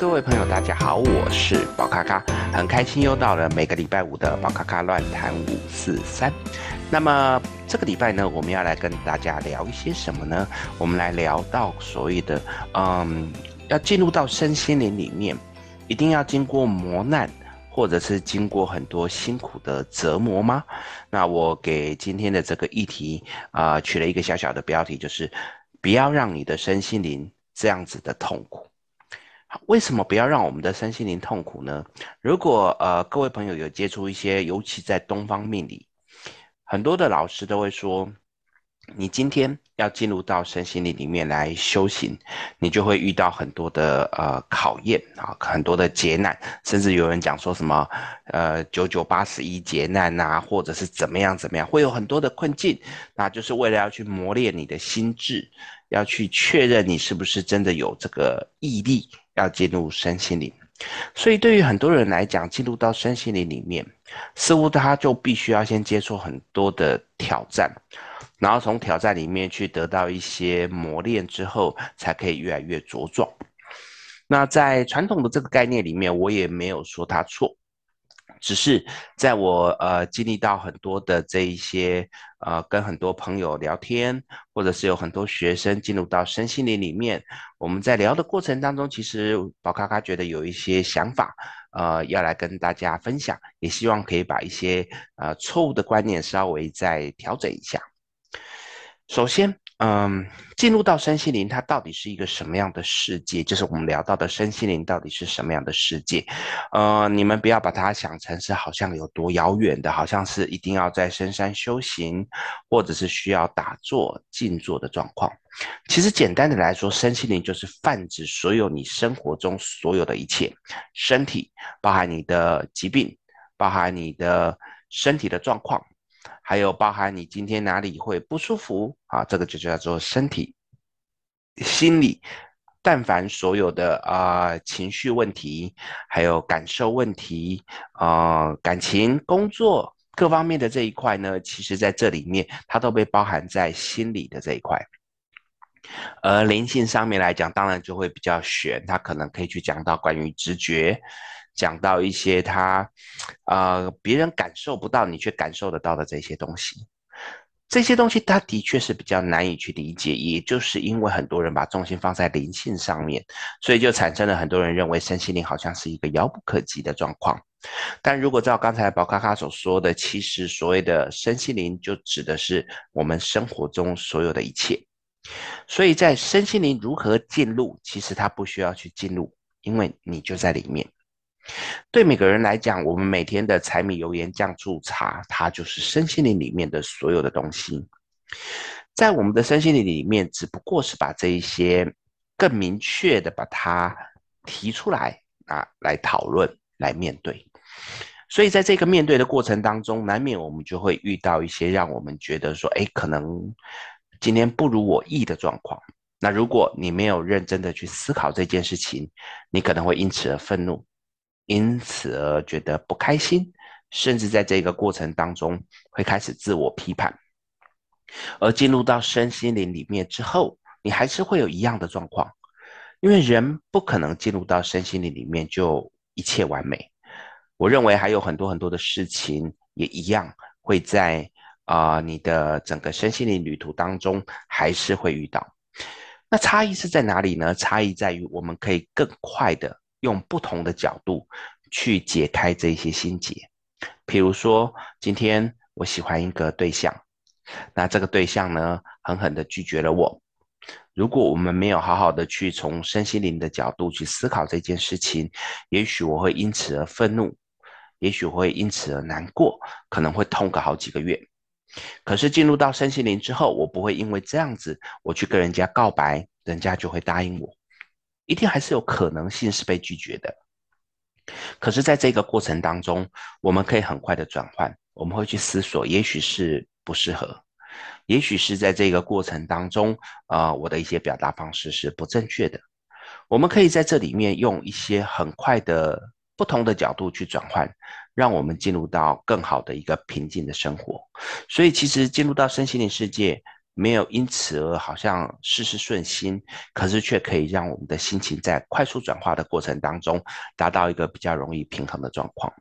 各位朋友，大家好，我是宝咖咖，很开心又到了每个礼拜五的宝咖咖乱谈五四三。那么这个礼拜呢，我们要来跟大家聊一些什么呢？我们来聊到所谓的，嗯，要进入到身心灵里面，一定要经过磨难，或者是经过很多辛苦的折磨吗？那我给今天的这个议题啊、取了一个小小的标题，就是不要让你的身心灵这样子的痛苦。为什么不要让我们的身心灵痛苦呢？如果呃各位朋友有接触一些，尤其在东方命理，很多的老师都会说，你今天要进入到身心灵里面来修行，你就会遇到很多的呃考验啊，很多的劫难，甚至有人讲说什么呃九九八十一劫难呐、啊，或者是怎么样怎么样，会有很多的困境，那就是为了要去磨练你的心智，要去确认你是不是真的有这个毅力。要进入身心灵，所以对于很多人来讲，进入到身心灵里面，似乎他就必须要先接受很多的挑战，然后从挑战里面去得到一些磨练之后，才可以越来越茁壮。那在传统的这个概念里面，我也没有说他错。只是在我呃经历到很多的这一些呃跟很多朋友聊天，或者是有很多学生进入到身心灵里面，我们在聊的过程当中，其实宝咖咖觉得有一些想法，呃要来跟大家分享，也希望可以把一些呃错误的观念稍微再调整一下。首先。嗯，进入到身心灵，它到底是一个什么样的世界？就是我们聊到的身心灵到底是什么样的世界？呃，你们不要把它想成是好像有多遥远的，好像是一定要在深山修行，或者是需要打坐静坐的状况。其实简单的来说，身心灵就是泛指所有你生活中所有的一切，身体包含你的疾病，包含你的身体的状况。还有包含你今天哪里会不舒服啊？这个就叫做身体、心理，但凡所有的啊、情绪问题，还有感受问题啊、感情、工作各方面的这一块呢，其实在这里面它都被包含在心理的这一块。而灵性上面来讲，当然就会比较玄，它可能可以去讲到关于直觉。讲到一些他，呃，别人感受不到，你却感受得到的这些东西，这些东西他的确是比较难以去理解，也就是因为很多人把重心放在灵性上面，所以就产生了很多人认为身心灵好像是一个遥不可及的状况。但如果照刚才宝咖咖所说的，其实所谓的身心灵就指的是我们生活中所有的一切。所以在身心灵如何进入，其实他不需要去进入，因为你就在里面。对每个人来讲，我们每天的柴米油盐酱醋茶，它就是身心灵里面的所有的东西。在我们的身心灵里面，只不过是把这一些更明确的把它提出来啊，来讨论、来面对。所以在这个面对的过程当中，难免我们就会遇到一些让我们觉得说，哎，可能今天不如我意的状况。那如果你没有认真的去思考这件事情，你可能会因此而愤怒。因此而觉得不开心，甚至在这个过程当中会开始自我批判，而进入到身心灵里面之后，你还是会有一样的状况，因为人不可能进入到身心灵里面就一切完美。我认为还有很多很多的事情也一样会在啊、你的整个身心灵旅途当中还是会遇到。那差异是在哪里呢？差异在于我们可以更快的。用不同的角度去解开这些心结，比如说，今天我喜欢一个对象，那这个对象呢，狠狠地拒绝了我。如果我们没有好好的去从身心灵的角度去思考这件事情，也许我会因此而愤怒，也许会因此而难过，可能会痛个好几个月。可是进入到身心灵之后，我不会因为这样子，我去跟人家告白，人家就会答应我。一定还是有可能性是被拒绝的，可是，在这个过程当中，我们可以很快的转换，我们会去思索，也许是不适合，也许是在这个过程当中，啊、我的一些表达方式是不正确的，我们可以在这里面用一些很快的不同的角度去转换，让我们进入到更好的一个平静的生活。所以，其实进入到身心灵世界，没有因此而好像事事顺心，可是却可以让我们的心情在快速转化的过程当中，达到一个比较容易平衡的状况。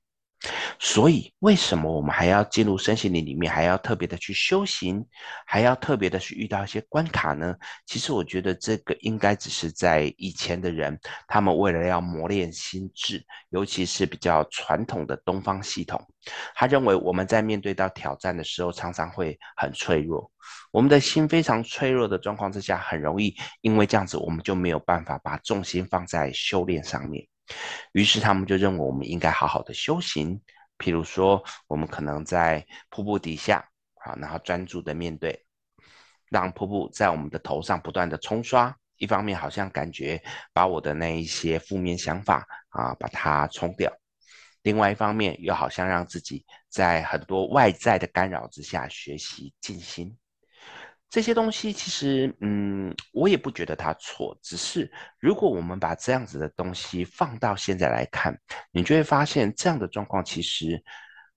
所以，为什么我们还要进入身心灵里面，还要特别的去修行，还要特别的去遇到一些关卡呢？其实，我觉得这个应该只是在以前的人，他们为了要磨练心智，尤其是比较传统的东方系统，他认为我们在面对到挑战的时候，常常会很脆弱，我们的心非常脆弱的状况之下，很容易因为这样子，我们就没有办法把重心放在修炼上面。于是他们就认为我们应该好好的修行，譬如说，我们可能在瀑布底下，好，然后专注的面对，让瀑布在我们的头上不断的冲刷，一方面好像感觉把我的那一些负面想法啊把它冲掉，另外一方面又好像让自己在很多外在的干扰之下学习静心。这些东西其实，嗯，我也不觉得它错，只是如果我们把这样子的东西放到现在来看，你就会发现这样的状况其实，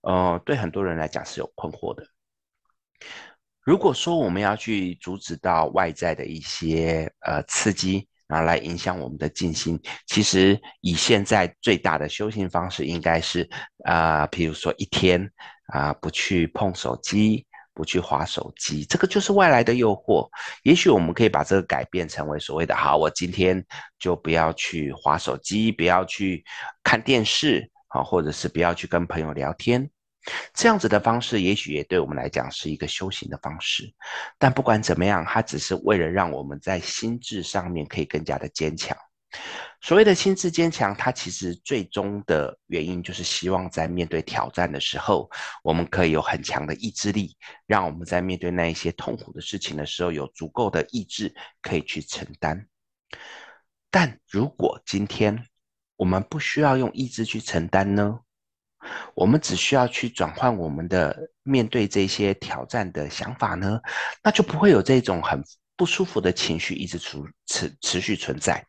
呃，对很多人来讲是有困惑的。如果说我们要去阻止到外在的一些呃刺激，然后来影响我们的静心，其实以现在最大的修行方式，应该是啊、呃，比如说一天啊、不去碰手机。不去划手机，这个就是外来的诱惑。也许我们可以把这个改变成为所谓的“好”，我今天就不要去划手机，不要去看电视，啊，或者是不要去跟朋友聊天。这样子的方式，也许也对我们来讲是一个修行的方式。但不管怎么样，它只是为了让我们在心智上面可以更加的坚强。所谓的心智坚强，它其实最终的原因就是希望在面对挑战的时候，我们可以有很强的意志力，让我们在面对那一些痛苦的事情的时候，有足够的意志可以去承担。但如果今天我们不需要用意志去承担呢？我们只需要去转换我们的面对这些挑战的想法呢？那就不会有这种很不舒服的情绪一直持持持续存在。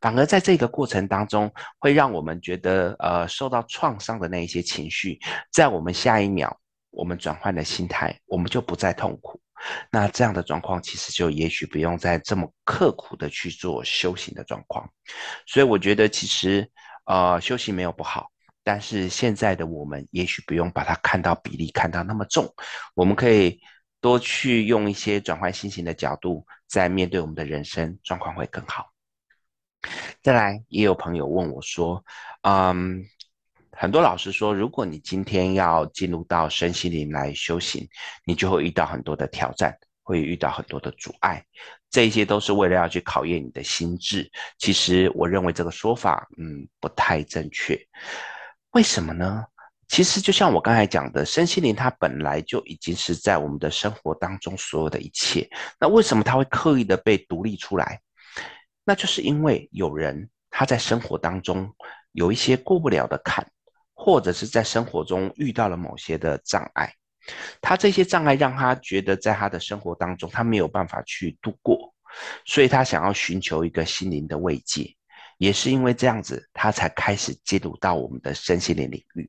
反而在这个过程当中，会让我们觉得，呃，受到创伤的那一些情绪，在我们下一秒，我们转换了心态，我们就不再痛苦。那这样的状况，其实就也许不用再这么刻苦的去做修行的状况。所以我觉得，其实，呃，修行没有不好，但是现在的我们，也许不用把它看到比例看到那么重，我们可以多去用一些转换心情的角度，在面对我们的人生状况会更好。再来，也有朋友问我说：“嗯，很多老师说，如果你今天要进入到身心灵来修行，你就会遇到很多的挑战，会遇到很多的阻碍，这些都是为了要去考验你的心智。其实，我认为这个说法，嗯，不太正确。为什么呢？其实，就像我刚才讲的，身心灵它本来就已经是在我们的生活当中所有的一切。那为什么它会刻意的被独立出来？”那就是因为有人他在生活当中有一些过不了的坎，或者是在生活中遇到了某些的障碍，他这些障碍让他觉得在他的生活当中他没有办法去度过，所以他想要寻求一个心灵的慰藉，也是因为这样子，他才开始进入到我们的身心灵领域。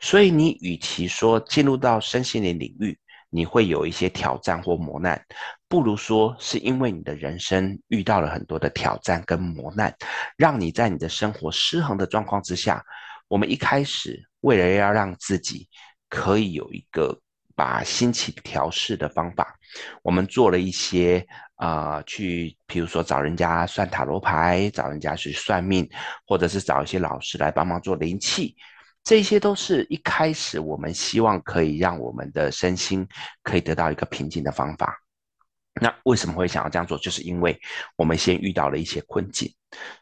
所以你与其说进入到身心灵领域，你会有一些挑战或磨难，不如说是因为你的人生遇到了很多的挑战跟磨难，让你在你的生活失衡的状况之下，我们一开始为了要让自己可以有一个把心情调试的方法，我们做了一些啊、去比如说找人家算塔罗牌，找人家去算命，或者是找一些老师来帮忙做灵气。这些都是一开始我们希望可以让我们的身心可以得到一个平静的方法。那为什么会想要这样做？就是因为我们先遇到了一些困境，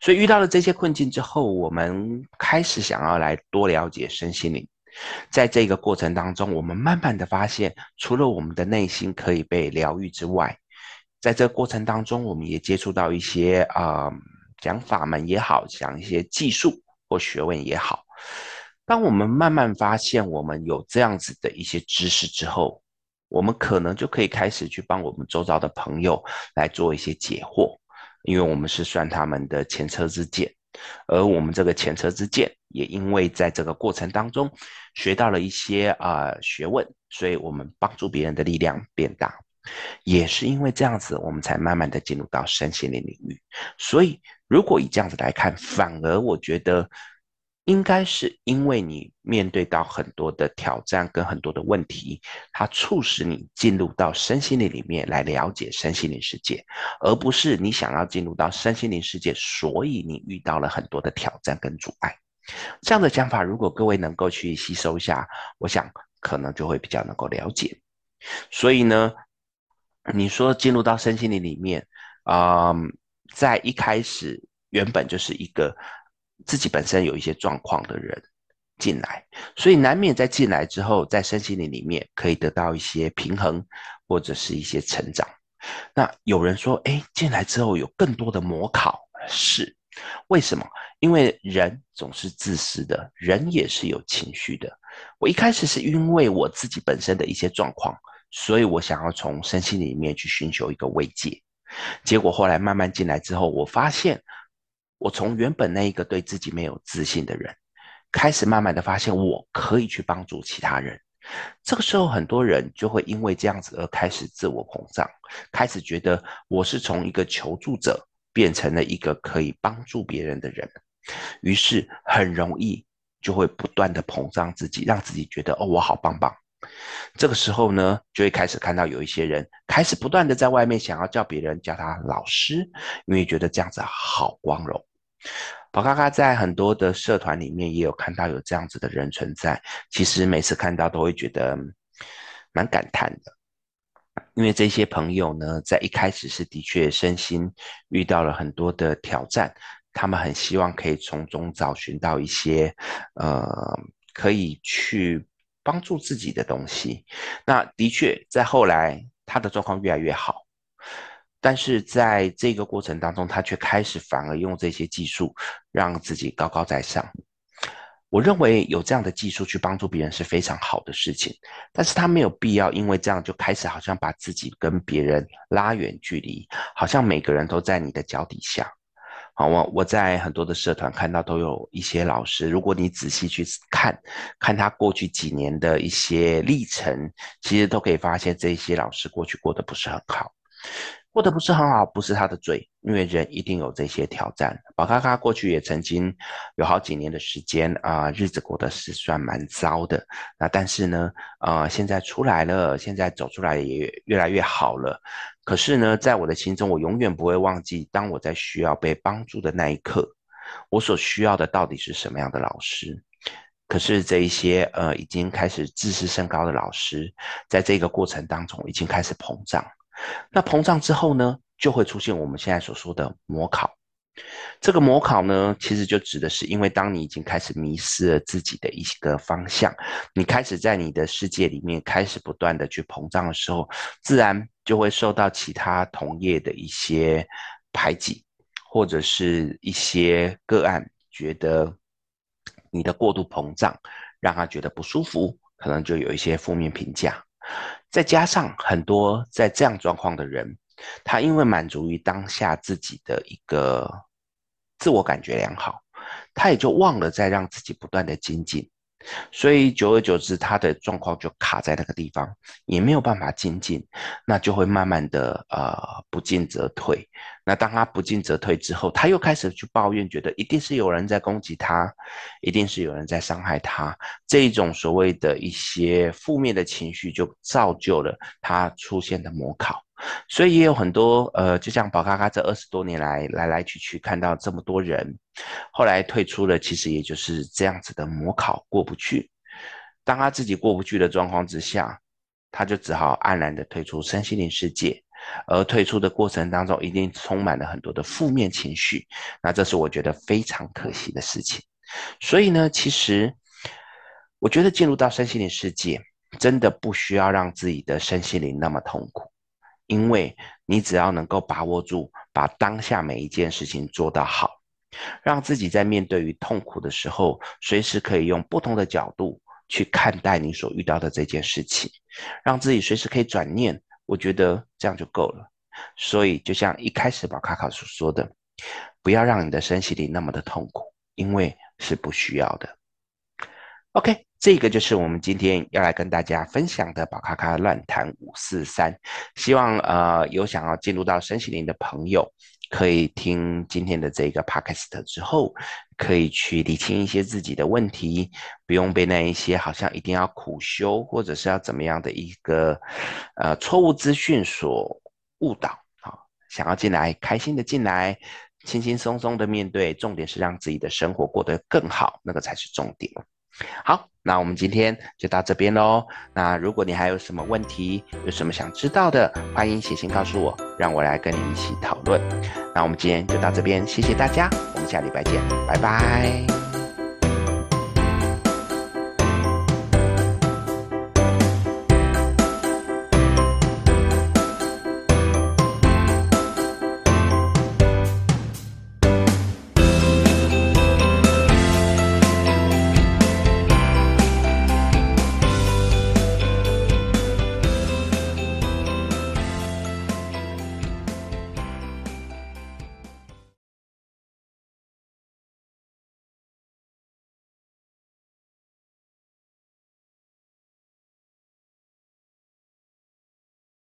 所以遇到了这些困境之后，我们开始想要来多了解身心灵。在这个过程当中，我们慢慢的发现，除了我们的内心可以被疗愈之外，在这个过程当中，我们也接触到一些啊、呃，讲法门也好，讲一些技术或学问也好。当我们慢慢发现我们有这样子的一些知识之后，我们可能就可以开始去帮我们周遭的朋友来做一些解惑，因为我们是算他们的前车之鉴，而我们这个前车之鉴也因为在这个过程当中学到了一些啊、学问，所以我们帮助别人的力量变大。也是因为这样子，我们才慢慢的进入到身心灵领域。所以，如果以这样子来看，反而我觉得。应该是因为你面对到很多的挑战跟很多的问题，它促使你进入到身心灵里面来了解身心灵世界，而不是你想要进入到身心灵世界，所以你遇到了很多的挑战跟阻碍。这样的讲法，如果各位能够去吸收一下，我想可能就会比较能够了解。所以呢，你说进入到身心灵里面，啊、在一开始原本就是一个。自己本身有一些状况的人进来，所以难免在进来之后，在身心灵里面可以得到一些平衡，或者是一些成长。那有人说，哎，进来之后有更多的模考，是为什么？因为人总是自私的，人也是有情绪的。我一开始是因为我自己本身的一些状况，所以我想要从身心里面去寻求一个慰藉。结果后来慢慢进来之后，我发现。我从原本那一个对自己没有自信的人，开始慢慢的发现我可以去帮助其他人。这个时候，很多人就会因为这样子而开始自我膨胀，开始觉得我是从一个求助者变成了一个可以帮助别人的人，于是很容易就会不断的膨胀自己，让自己觉得哦，我好棒棒。这个时候呢，就会开始看到有一些人开始不断的在外面想要叫别人叫他老师，因为觉得这样子好光荣。宝咖咖在很多的社团里面也有看到有这样子的人存在，其实每次看到都会觉得蛮感叹的，因为这些朋友呢，在一开始是的确身心遇到了很多的挑战，他们很希望可以从中找寻到一些呃可以去。帮助自己的东西，那的确在后来他的状况越来越好，但是在这个过程当中，他却开始反而用这些技术让自己高高在上。我认为有这样的技术去帮助别人是非常好的事情，但是他没有必要因为这样就开始好像把自己跟别人拉远距离，好像每个人都在你的脚底下。好，我我在很多的社团看到都有一些老师，如果你仔细去看，看他过去几年的一些历程，其实都可以发现这些老师过去过得不是很好。过得不是很好，不是他的罪，因为人一定有这些挑战。宝咖咖过去也曾经有好几年的时间啊、日子过得是算蛮糟的。那但是呢，呃，现在出来了，现在走出来也越来越好了。可是呢，在我的心中，我永远不会忘记，当我在需要被帮助的那一刻，我所需要的到底是什么样的老师？可是这一些呃，已经开始自视甚高的老师，在这个过程当中已经开始膨胀。那膨胀之后呢，就会出现我们现在所说的模考。这个模考呢，其实就指的是，因为当你已经开始迷失了自己的一个方向，你开始在你的世界里面开始不断的去膨胀的时候，自然就会受到其他同业的一些排挤，或者是一些个案觉得你的过度膨胀，让他觉得不舒服，可能就有一些负面评价。再加上很多在这样状况的人，他因为满足于当下自己的一个自我感觉良好，他也就忘了再让自己不断的精进。所以久而久之，他的状况就卡在那个地方，也没有办法精进，那就会慢慢的呃不进则退。那当他不进则退之后，他又开始去抱怨，觉得一定是有人在攻击他，一定是有人在伤害他。这一种所谓的一些负面的情绪，就造就了他出现的模考。所以也有很多呃，就像宝咖咖这二十多年来来来去去看到这么多人，后来退出了，其实也就是这样子的模考过不去。当他自己过不去的状况之下，他就只好黯然的退出身心灵世界。而退出的过程当中，一定充满了很多的负面情绪。那这是我觉得非常可惜的事情。所以呢，其实我觉得进入到身心灵世界，真的不需要让自己的身心灵那么痛苦。因为你只要能够把握住，把当下每一件事情做到好，让自己在面对于痛苦的时候，随时可以用不同的角度去看待你所遇到的这件事情，让自己随时可以转念，我觉得这样就够了。所以，就像一开始宝卡卡所说的，不要让你的身心里那么的痛苦，因为是不需要的。OK。这个就是我们今天要来跟大家分享的宝咖咖乱谈五四三。希望呃有想要进入到身心灵的朋友，可以听今天的这个 podcast 之后，可以去理清一些自己的问题，不用被那一些好像一定要苦修或者是要怎么样的一个呃错误资讯所误导。啊，想要进来，开心的进来，轻轻松松的面对，重点是让自己的生活过得更好，那个才是重点。好，那我们今天就到这边喽。那如果你还有什么问题，有什么想知道的，欢迎写信告诉我，让我来跟你一起讨论。那我们今天就到这边，谢谢大家，我们下礼拜见，拜拜。